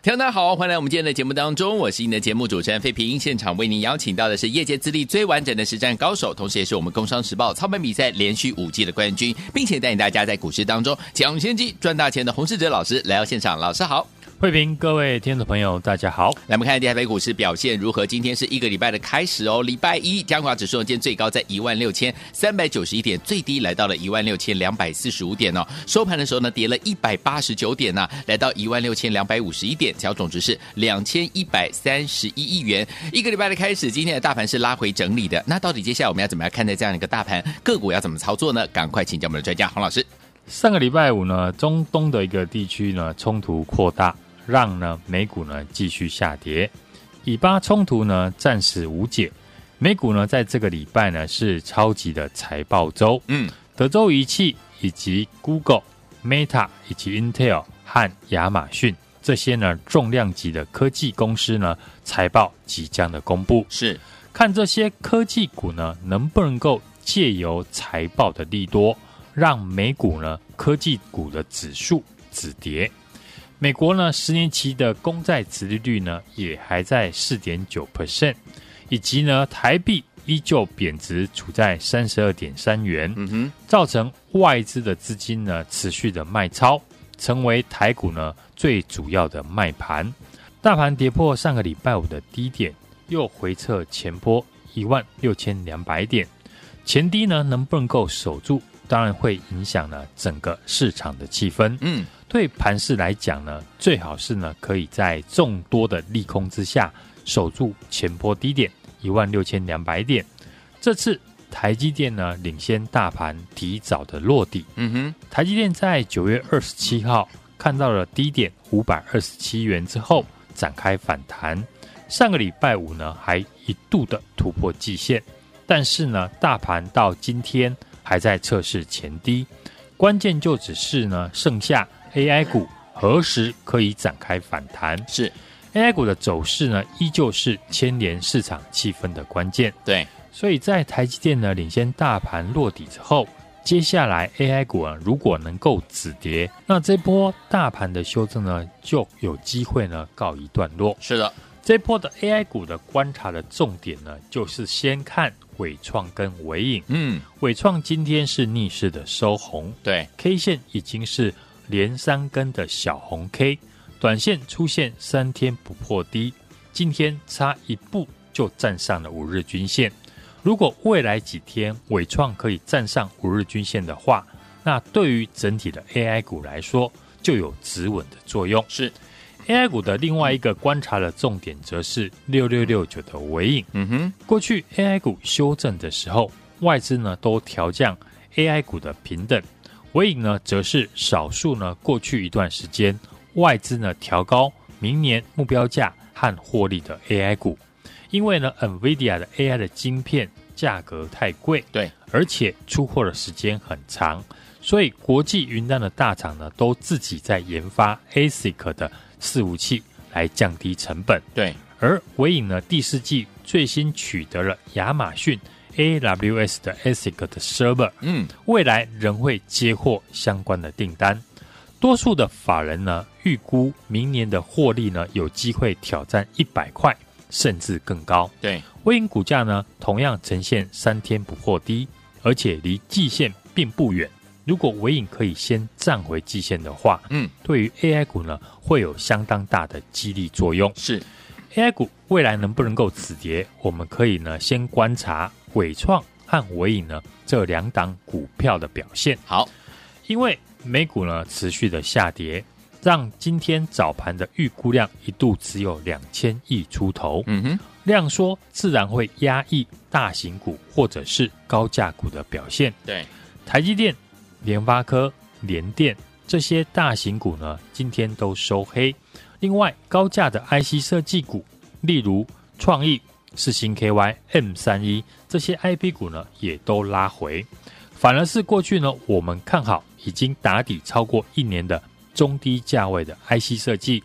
听众大家好，欢迎来我们今天的节目当中，我是您的节目主持人费平。现场为您邀请到的是业界资历最完整的实战高手，同时也是我们工商时报操盘比赛连续五季的冠军，并且带领大家在股市当中抢先机赚大钱的洪世哲老师来到现场。老师好。慧平，各位听众朋友，大家好。来，我们看下台北股市表现如何？今天是一个礼拜的开始哦。礼拜一，加权指数今天最高在一万六千三百九十一点，最低来到了一万六千两百四十五点哦。收盘的时候呢，跌了一百八十九点呢、啊，来到一万六千两百五十一点，小总值是两千一百三十一亿元。一个礼拜的开始，今天的大盘是拉回整理的。那到底接下来我们要怎么样看待这样一个大盘？个股要怎么操作呢？赶快请教我们的专家洪老师。上个礼拜五呢，中东的一个地区呢，冲突扩大。让呢美股呢继续下跌，以巴冲突呢暂时无解，美股呢在这个礼拜呢是超级的财报周，嗯，德州仪器以及 Google、Meta 以及 Intel 和亚马逊这些呢重量级的科技公司呢财报即将的公布，是。看这些科技股呢能不能够借由财报的利多，让美股呢科技股的指数止跌。美国呢，十年期的公债殖利率呢，也还在四点九 percent，以及呢，台币依旧贬值，处在三十二点三元，嗯哼，造成外资的资金呢持续的卖超，成为台股呢最主要的卖盘。大盘跌破上个礼拜五的低点，又回撤前波一万六千两百点，前低呢能不能够守住？当然会影响呢整个市场的气氛。嗯，对盘势来讲呢，最好是呢可以在众多的利空之下守住前波低点一万六千两百点。这次台积电呢领先大盘提早的落底。嗯哼，台积电在九月二十七号看到了低点五百二十七元之后展开反弹。上个礼拜五呢还一度的突破季线，但是呢大盘到今天。还在测试前低，关键就只是呢，剩下 AI 股何时可以展开反弹？是 AI 股的走势呢，依旧是牵连市场气氛的关键。对，所以在台积电呢领先大盘落底之后，接下来 AI 股啊，如果能够止跌，那这波大盘的修正呢，就有机会呢告一段落。是的，这波的 AI 股的观察的重点呢，就是先看。尾创跟尾影，嗯，尾创今天是逆势的收红，对，K 线已经是连三根的小红 K，短线出现三天不破低，今天差一步就站上了五日均线。如果未来几天伟创可以站上五日均线的话，那对于整体的 AI 股来说就有止稳的作用。是。AI 股的另外一个观察的重点，则是六六六九的尾影。嗯哼，过去 AI 股修正的时候，外资呢都调降 AI 股的平等，纬颖呢则是少数呢过去一段时间外资呢调高明年目标价和获利的 AI 股，因为呢 NVIDIA 的 AI 的晶片价格太贵，对，而且出货的时间很长，所以国际云端的大厂呢都自己在研发 ASIC 的。伺服器来降低成本，对。而微影呢，第四季最新取得了亚马逊 AWS 的 ASIC 的 server，嗯，未来仍会接获相关的订单。多数的法人呢，预估明年的获利呢，有机会挑战一百块，甚至更高。对，微影股价呢，同样呈现三天不破低，而且离季线并不远。如果微影可以先站回季线的话，嗯，对于 AI 股呢，会有相当大的激励作用。是 AI 股未来能不能够止跌，我们可以呢先观察纬创和伟影呢这两档股票的表现。好，因为美股呢持续的下跌，让今天早盘的预估量一度只有两千亿出头。嗯哼，量缩自然会压抑大型股或者是高价股的表现。对，台积电。联发科、联电这些大型股呢，今天都收黑。另外，高价的 IC 设计股，例如创意、世星 KY、M 三一这些 IP 股呢，也都拉回。反而是过去呢，我们看好已经打底超过一年的中低价位的 IC 设计，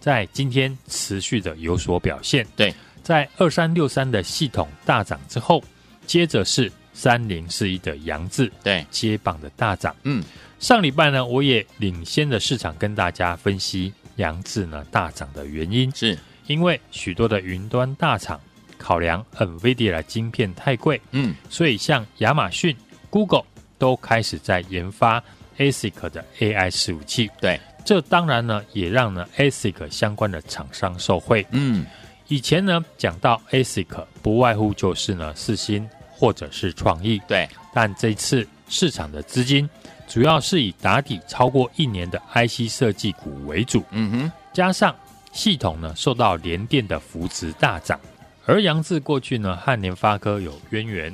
在今天持续的有所表现。对，在二三六三的系统大涨之后，接着是。三零四一的杨志，对，接棒的大涨。嗯，上礼拜呢，我也领先的市场跟大家分析杨志呢大涨的原因，是因为许多的云端大厂考量 NVIDIA 的晶片太贵，嗯，所以像亚马逊、Google 都开始在研发 ASIC 的 AI 伺服器。对，这当然呢也让呢 ASIC 相关的厂商受惠。嗯，以前呢讲到 ASIC，不外乎就是呢四星或者是创意。对，但这次市场的资金主要是以打底超过一年的 IC 设计股为主。嗯哼，加上系统呢受到联电的扶持大涨，而杨志过去呢和联发科有渊源，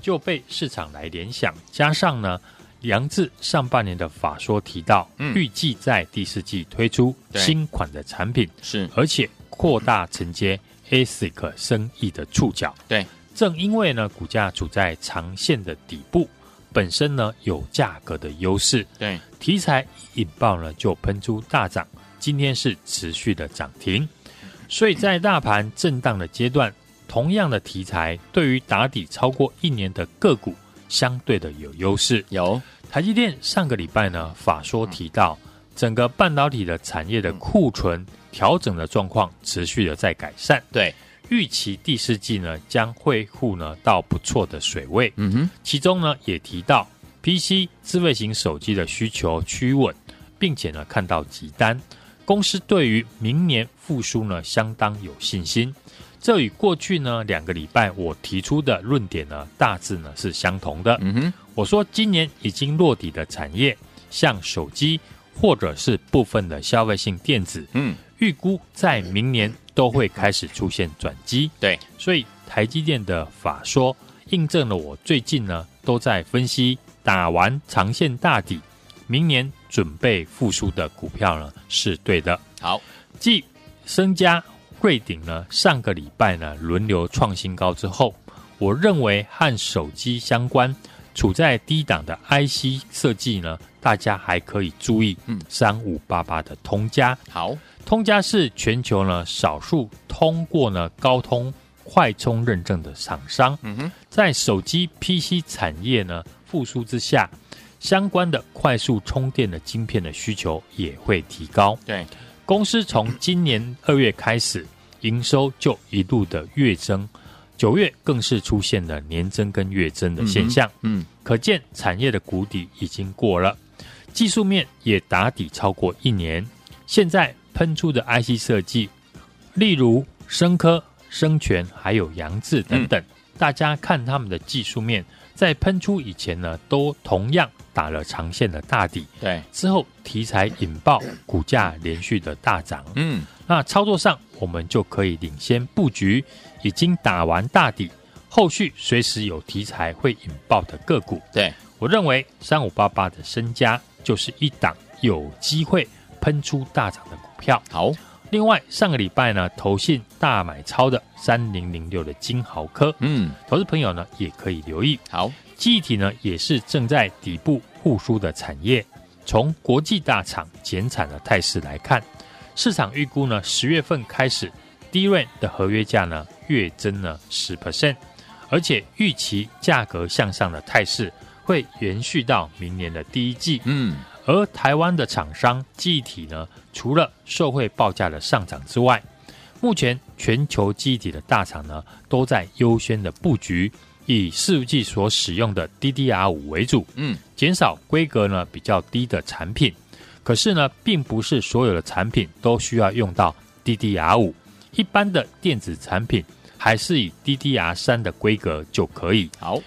就被市场来联想。加上呢杨志上半年的法说提到，嗯预计在第四季推出新款的产品，是而且扩大承接 ASIC 生意的触角。对，正因为呢股价处在长线的底部，本身呢有价格的优势，对，题材引爆呢就喷出大涨。今天是持续的涨停，所以在大盘震荡的阶段，同样的题材对于打底超过一年的个股相对的有优势。有台积电上个礼拜呢法说提到，整个半导体的产业的库存调整的状况持续的在改善，对，预期第四季呢将恢复呢到不错的水位。嗯哼，其中呢也提到 PC 智慧型手机的需求趋稳，并且呢看到急单。公司对于明年复苏呢相当有信心，这与过去呢两个礼拜我提出的论点呢大致呢是相同的。嗯哼，我说今年已经落底的产业，像手机或者是部分的消费性电子，嗯，预估在明年都会开始出现转机。对，所以台积电的法说印证了我最近呢都在分析打完长线大底，明年。准备复苏的股票呢是对的。好，继升家、瑞鼎呢上个礼拜呢轮流创新高之后，我认为和手机相关、处在低档的 IC 设计呢，大家还可以注意。嗯，三五八八的通家，好，通家是全球呢少数通过呢高通快充认证的厂商。嗯哼，在手机 PC 产业呢复苏之下。相关的快速充电的晶片的需求也会提高。对，公司从今年二月开始，营收就一路的月增，九月更是出现了年增跟月增的现象。嗯，可见产业的谷底已经过了，技术面也打底超过一年。现在喷出的 IC 设计，例如生科、生全还有扬智等等，大家看他们的技术面，在喷出以前呢，都同样。打了长线的大底，对，之后题材引爆，股价连续的大涨。嗯，那操作上我们就可以领先布局，已经打完大底，后续随时有题材会引爆的个股。对，我认为三五八八的身家就是一档有机会喷出大涨的股票。好，另外上个礼拜呢，投信大买超的三零零六的金豪科，嗯，投资朋友呢也可以留意。好。记忆体呢，也是正在底部复苏的产业。从国际大厂减产的态势来看，市场预估呢，十月份开始，DRAM 的合约价呢月增了十 percent，而且预期价格向上的态势会延续到明年的第一季。嗯，而台湾的厂商记忆体呢，除了受惠报价的上涨之外，目前全球记忆体的大厂呢，都在优先的布局。以伺服器所使用的 DDR 五为主，嗯，减少规格呢比较低的产品。可是呢，并不是所有的产品都需要用到 DDR 五一般的电子产品还是以 DDR 三的规格就可以。好，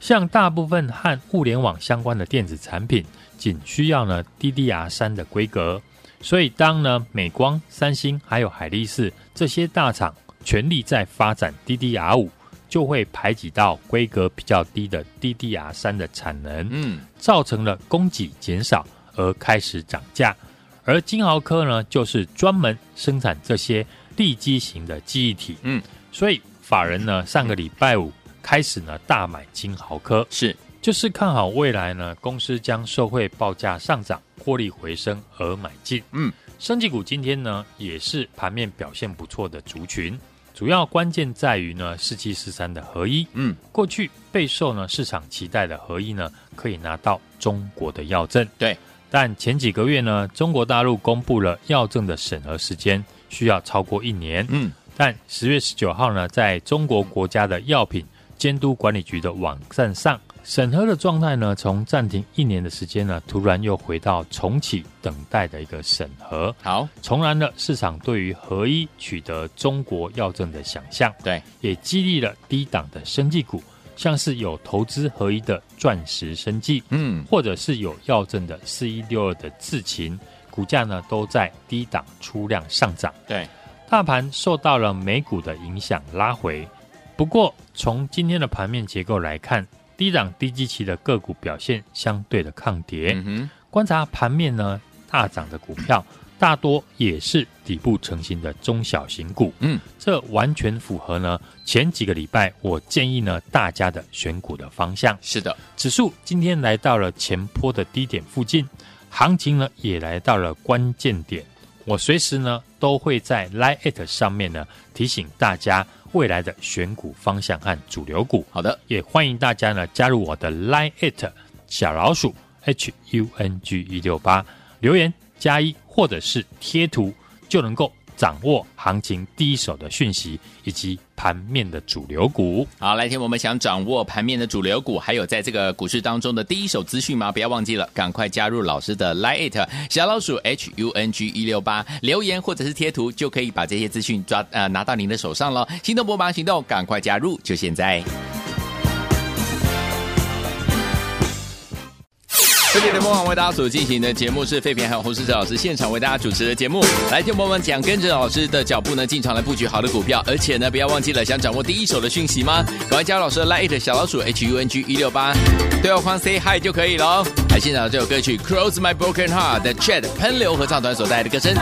像大部分和物联网相关的电子产品，仅需要呢 DDR 三的规格。所以当呢美光、三星还有海力士这些大厂全力在发展 DDR5。就会排挤到规格比较低的 DDR 三的产能，嗯，造成了供给减少而开始涨价。而金豪科呢，就是专门生产这些利基型的记忆体，嗯，所以法人呢上个礼拜五开始呢大买金豪科，是。就是看好未来呢公司将受惠报价上涨、获利回升而买进，嗯，生技股今天呢也是盘面表现不错的族群。主要关键在于呢，四七四三的合一。嗯，过去备受呢市场期待的合一呢，可以拿到中国的药证。对，但前几个月呢，中国大陆公布了药证的审核时间需要超过一年。嗯，但十月十九号呢，在中国国家的药品监督管理局的网站上，审核的状态呢，从暂停一年的时间呢，突然又回到重启等待的一个审核。好，重燃了市场对于合一取得中国药证的想象。对，也激励了低档的生技股，像是有投资合一的钻石生技，嗯，或者是有药证的四一六二的智勤，股价呢都在低档出量上涨。对，大盘受到了美股的影响拉回，不过从今天的盘面结构来看。低档低基期的个股表现相对的抗跌。嗯，观察盘面呢，大涨的股票大多也是底部成型的中小型股。嗯，这完全符合呢前几个礼拜我建议呢大家的选股的方向。是的，指数今天来到了前坡的低点附近，行情呢也来到了关键点。我随时呢都会在 Line@ 上面呢提醒大家。未来的选股方向和主流股，好的，也欢迎大家呢加入我的 Line It 小老鼠 H U N G 一六八留言加一或者是贴图就能够。掌握行情第一手的讯息以及盘面的主流股。好，来听我们想掌握盘面的主流股，还有在这个股市当中的第一手资讯吗？不要忘记了，赶快加入老师的 Lite 小老鼠 H U N G 一六八留言或者是贴图，就可以把这些资讯抓呃拿到您的手上了。心动不忙行动，赶快加入，就现在。这里的播网为大家所进行的节目是废品，还有洪世哲老师现场为大家主持的节目。来，听朋友们讲，跟着老师的脚步呢，进场来布局好的股票，而且呢，不要忘记了，想掌握第一手的讯息吗？赶快加入老师的 Lite 小老鼠 H U N G 一六八，对话框 Say Hi 就可以了。来，现场这首歌曲《Close My Broken Heart》的 Chad 喷流合唱团所带来的歌声。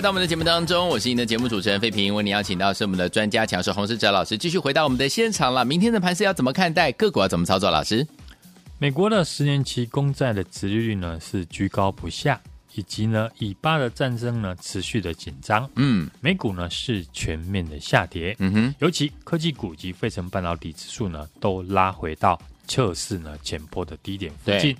回到我们的节目当中，我是您的节目主持人费平。为您邀请到是我们的专家强势洪世哲老师，继续回到我们的现场了。明天的盘势要怎么看待？个股要怎么操作？老师，美国的十年期公债的殖利率呢是居高不下，以及呢以巴的战争呢持续的紧张。嗯，美股呢是全面的下跌。嗯哼，尤其科技股及费城半导体指数呢都拉回到测试呢前波的低点附近。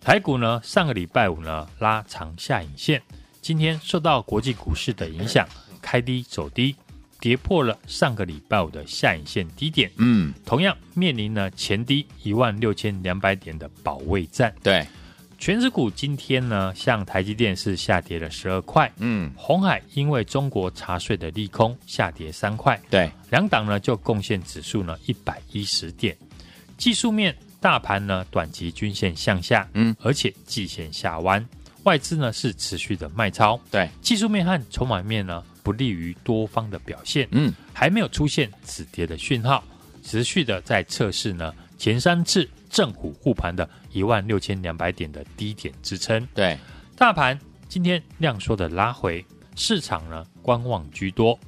台股呢上个礼拜五呢拉长下影线。今天受到国际股市的影响，开低走低，跌破了上个礼拜五的下影线低点。嗯，同样面临了前低一万六千两百点的保卫战。对，全指股今天呢，像台积电是下跌了十二块。嗯，红海因为中国查税的利空下跌三块。对，两档呢就贡献指数呢一百一十点。技术面，大盘呢短期均线向下，嗯，而且季线下弯。外资呢是持续的卖超，对。技术面和筹码面呢不利于多方的表现，嗯，还没有出现止跌的讯号，持续的在测试呢前三次正虎护盘的一万六千两百点的低点支撑，对。大盘今天量缩的拉回，市场呢观望居多，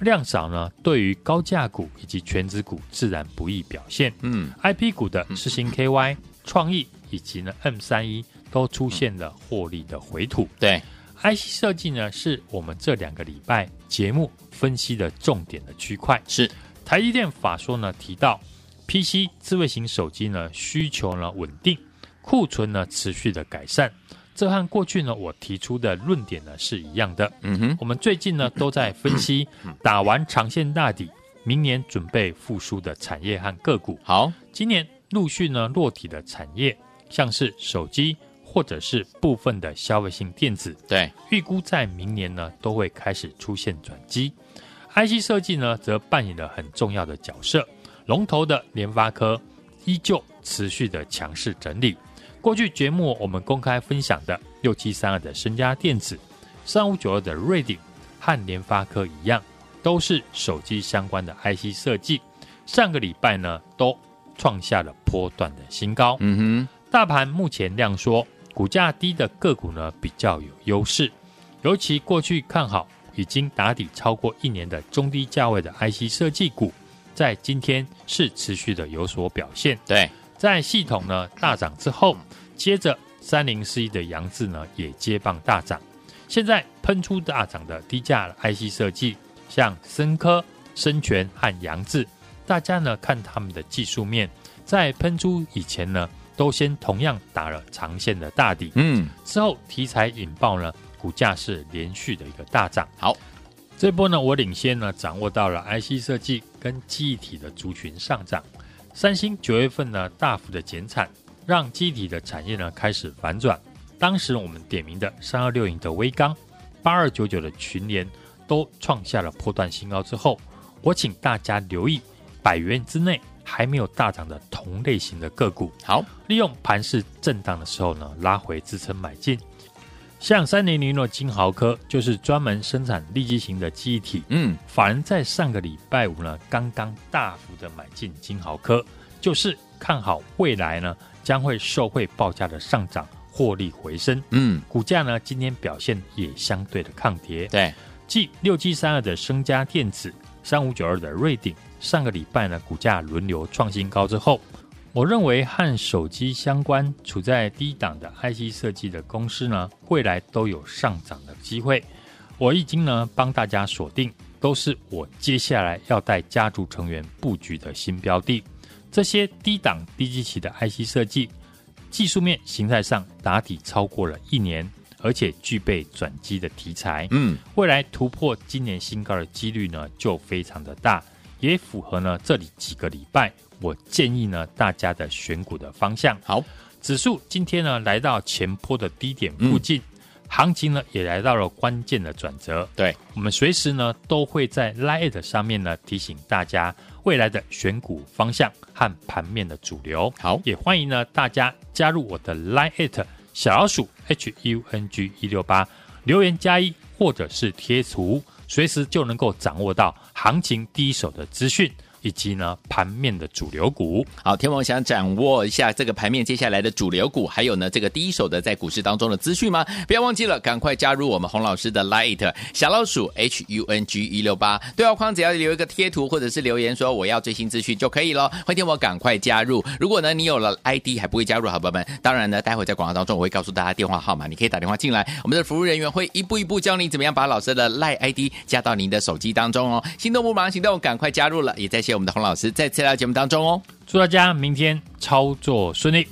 量少呢对于高价股以及全指股自然不易表现，嗯，I P 股的世芯 K Y 创意以及呢 M 三一。都出现了获利的回吐。对，IC 设计呢，是我们这两个礼拜节目分析的重点的区块。是台积电法说呢提到，PC 智慧型手机呢需求呢稳定，库存呢持续的改善。这和过去呢我提出的论点呢是一样的。嗯哼，我们最近呢都在分析打完长线大底，明年准备复苏的产业和个股。好，今年陆续呢落底的产业，像是手机。或者是部分的消费性电子，对，预估在明年呢都会开始出现转机。IC 设计呢则扮演了很重要的角色，龙头的联发科依旧持续的强势整理。过去节目我们公开分享的六七三二的身家电子、三五九二的瑞鼎和联发科一样，都是手机相关的 IC 设计。上个礼拜呢都创下了波段的新高。嗯哼，大盘目前量缩。股价低的个股呢比较有优势，尤其过去看好已经打底超过一年的中低价位的 IC 设计股，在今天是持续的有所表现。对，在系统呢大涨之后，接着三零四一的扬智呢也接棒大涨。现在喷出大涨的低价 IC 设计，像森科、森全和扬智，大家呢看他们的技术面，在喷出以前呢。都先同样打了长线的大底，嗯，之后题材引爆呢，股价是连续的一个大涨。好，这波呢，我领先呢掌握到了 IC 设计跟记忆体的族群上涨。三星九月份呢大幅的减产，让记忆体的产业呢开始反转。当时我们点名的三二六零的微刚、八二九九的群联都创下了破断新高之后，我请大家留意百元之内。还没有大涨的同类型的个股，好，利用盘势震荡的时候呢，拉回支撑买进。像三零零的金豪科就是专门生产立基型的记忆体，嗯，法人在上个礼拜五呢，刚刚大幅的买进金豪科，就是看好未来呢将会受惠报价的上涨，获利回升，嗯，股价呢今天表现也相对的抗跌，对，继六七三二的升家电子，三五九二的瑞鼎。上个礼拜呢，股价轮流创新高之后，我认为和手机相关、处在低档的 IC 设计的公司呢，未来都有上涨的机会。我已经呢帮大家锁定，都是我接下来要带家族成员布局的新标的。这些低档低基期的 IC 设计，技术面形态上打底超过了一年，而且具备转机的题材。嗯，未来突破今年新高的几率呢，就非常的大。也符合呢，这里几个礼拜我建议呢大家的选股的方向。好，指数今天呢来到前坡的低点附近，嗯、行情呢也来到了关键的转折。对，我们随时呢都会在 Line 上面呢提醒大家未来的选股方向和盘面的主流。好，也欢迎呢大家加入我的 Line 小老鼠 H U N G 一六八留言加一或者是贴图。随时就能够掌握到行情第一手的资讯，以及呢盘面的主流股。好，天王想掌握一下这个盘面接下来的主流股，还有呢这个第一手的在股市当中的资讯吗？不要忘记了，赶快加入我们洪老师的 Light 小老鼠 H U N G 一六八对话框，只要留一个贴图或者是留言说我要最新资讯就可以了。欢迎天王赶快加入。如果呢你有了 ID 还不会加入，好朋友们，当然呢待会在广告当中我会告诉大家电话号码，你可以打电话进来，我们的服务人员会一步一步教你怎么样把老师的 Light ID 加到您的手机当中哦。心动不忙行动，赶快加入了，也在谢我们的洪老师再次来到节目当中哦。祝大家明天操作顺利。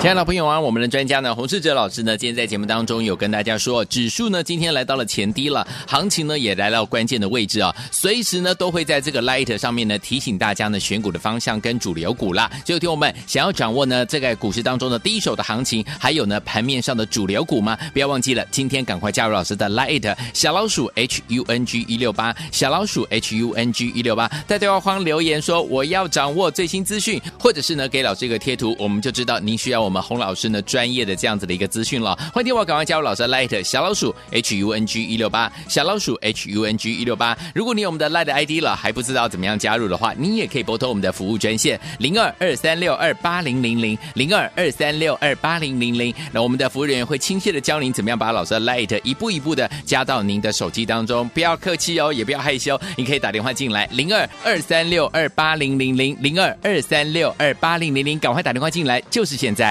亲爱的朋友啊，我们的专家呢，洪世哲老师呢，今天在节目当中有跟大家说，指数呢今天来到了前低了，行情呢也来到关键的位置啊，随时呢都会在这个 Light 上面呢提醒大家呢选股的方向跟主流股啦。就听我们想要掌握呢这个股市当中的第一手的行情，还有呢盘面上的主流股吗？不要忘记了，今天赶快加入老师的 Light 小老鼠 H U N G 一六八小老鼠 H U N G 一六八，在对话框留言说我要掌握最新资讯，或者是呢给老师一个贴图，我们就知道您需要我。我们洪老师呢，专业的这样子的一个资讯了，欢迎电话赶快加入老师的 Light 小老鼠 H U N G 一六八小老鼠 H U N G 一六八。如果你有我们的 Light ID 了，还不知道怎么样加入的话，你也可以拨通我们的服务专线零二二三六二八零零零零二二三六二八零零零。那我们的服务人员会亲切的教您怎么样把老师的 Light 一步一步的加到您的手机当中，不要客气哦，也不要害羞，你可以打电话进来零二二三六二八零零零零二二三六二八零零零，赶快打电话进来，就是现在。